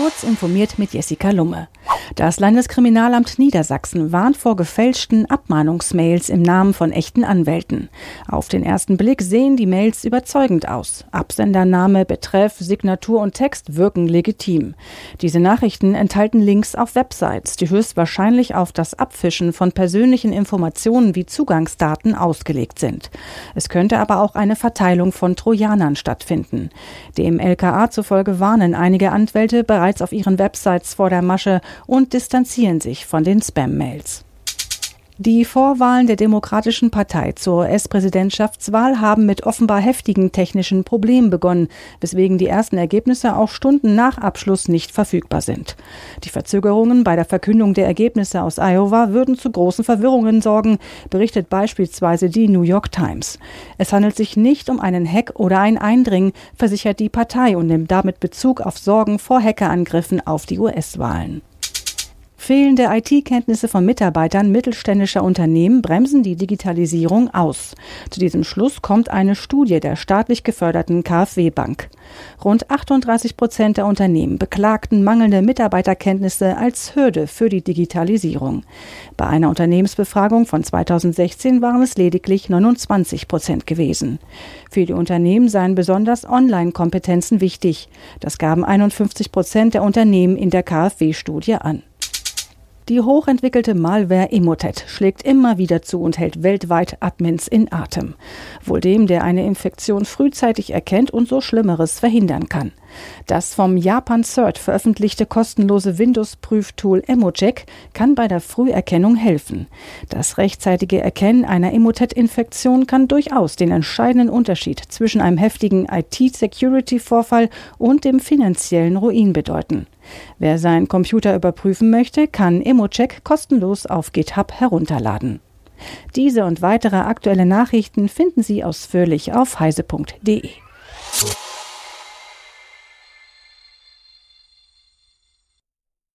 Kurz informiert mit Jessica Lumme. Das Landeskriminalamt Niedersachsen warnt vor gefälschten Abmahnungsmails im Namen von echten Anwälten. Auf den ersten Blick sehen die Mails überzeugend aus. Absendername, Betreff, Signatur und Text wirken legitim. Diese Nachrichten enthalten Links auf Websites, die höchstwahrscheinlich auf das Abfischen von persönlichen Informationen wie Zugangsdaten ausgelegt sind. Es könnte aber auch eine Verteilung von Trojanern stattfinden. Dem LKA zufolge warnen einige Anwälte bereits auf ihren Websites vor der Masche und distanzieren sich von den Spam-Mails. Die Vorwahlen der Demokratischen Partei zur US-Präsidentschaftswahl haben mit offenbar heftigen technischen Problemen begonnen, weswegen die ersten Ergebnisse auch Stunden nach Abschluss nicht verfügbar sind. Die Verzögerungen bei der Verkündung der Ergebnisse aus Iowa würden zu großen Verwirrungen sorgen, berichtet beispielsweise die New York Times. Es handelt sich nicht um einen Hack oder ein Eindringen, versichert die Partei und nimmt damit Bezug auf Sorgen vor Hackerangriffen auf die US-Wahlen. Fehlende IT-Kenntnisse von Mitarbeitern mittelständischer Unternehmen bremsen die Digitalisierung aus. Zu diesem Schluss kommt eine Studie der staatlich geförderten KfW Bank. Rund 38 Prozent der Unternehmen beklagten mangelnde Mitarbeiterkenntnisse als Hürde für die Digitalisierung. Bei einer Unternehmensbefragung von 2016 waren es lediglich 29 Prozent gewesen. Für die Unternehmen seien besonders Online-Kompetenzen wichtig. Das gaben 51 Prozent der Unternehmen in der KfW-Studie an. Die hochentwickelte Malware Emotet schlägt immer wieder zu und hält weltweit Admins in Atem. Wohl dem, der eine Infektion frühzeitig erkennt und so Schlimmeres verhindern kann. Das vom Japan CERT veröffentlichte kostenlose Windows-Prüftool Emocheck kann bei der Früherkennung helfen. Das rechtzeitige Erkennen einer Emotet-Infektion kann durchaus den entscheidenden Unterschied zwischen einem heftigen IT-Security-Vorfall und dem finanziellen Ruin bedeuten. Wer seinen Computer überprüfen möchte, kann Emocheck kostenlos auf GitHub herunterladen. Diese und weitere aktuelle Nachrichten finden Sie ausführlich auf heise.de.